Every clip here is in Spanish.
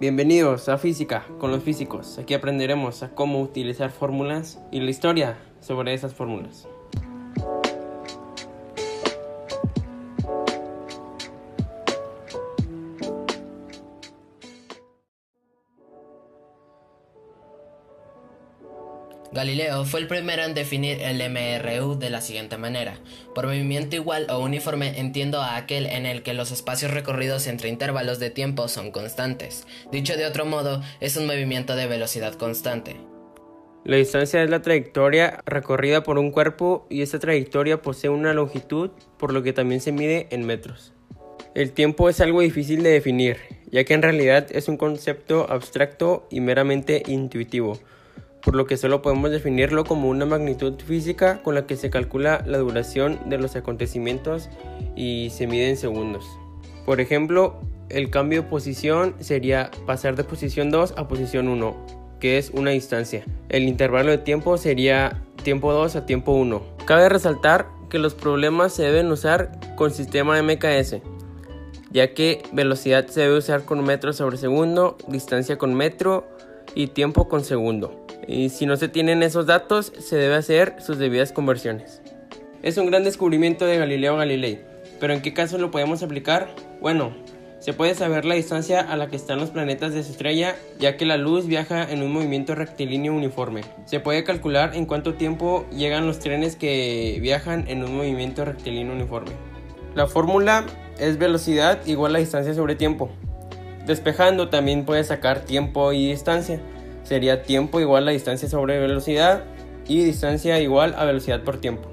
Bienvenidos a Física con los físicos. Aquí aprenderemos a cómo utilizar fórmulas y la historia sobre esas fórmulas. Galileo fue el primero en definir el MRU de la siguiente manera. Por movimiento igual o uniforme entiendo a aquel en el que los espacios recorridos entre intervalos de tiempo son constantes. Dicho de otro modo, es un movimiento de velocidad constante. La distancia es la trayectoria recorrida por un cuerpo y esta trayectoria posee una longitud, por lo que también se mide en metros. El tiempo es algo difícil de definir, ya que en realidad es un concepto abstracto y meramente intuitivo por lo que solo podemos definirlo como una magnitud física con la que se calcula la duración de los acontecimientos y se mide en segundos. Por ejemplo, el cambio de posición sería pasar de posición 2 a posición 1, que es una distancia. El intervalo de tiempo sería tiempo 2 a tiempo 1. Cabe resaltar que los problemas se deben usar con sistema MKS, ya que velocidad se debe usar con metro sobre segundo, distancia con metro y tiempo con segundo y si no se tienen esos datos se debe hacer sus debidas conversiones. Es un gran descubrimiento de Galileo Galilei, pero ¿en qué caso lo podemos aplicar? Bueno, se puede saber la distancia a la que están los planetas de su estrella, ya que la luz viaja en un movimiento rectilíneo uniforme. Se puede calcular en cuánto tiempo llegan los trenes que viajan en un movimiento rectilíneo uniforme. La fórmula es velocidad igual a distancia sobre tiempo. Despejando también puede sacar tiempo y distancia sería tiempo igual a distancia sobre velocidad y distancia igual a velocidad por tiempo.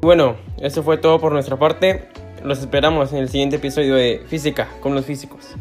Bueno, eso fue todo por nuestra parte. Los esperamos en el siguiente episodio de Física con los físicos.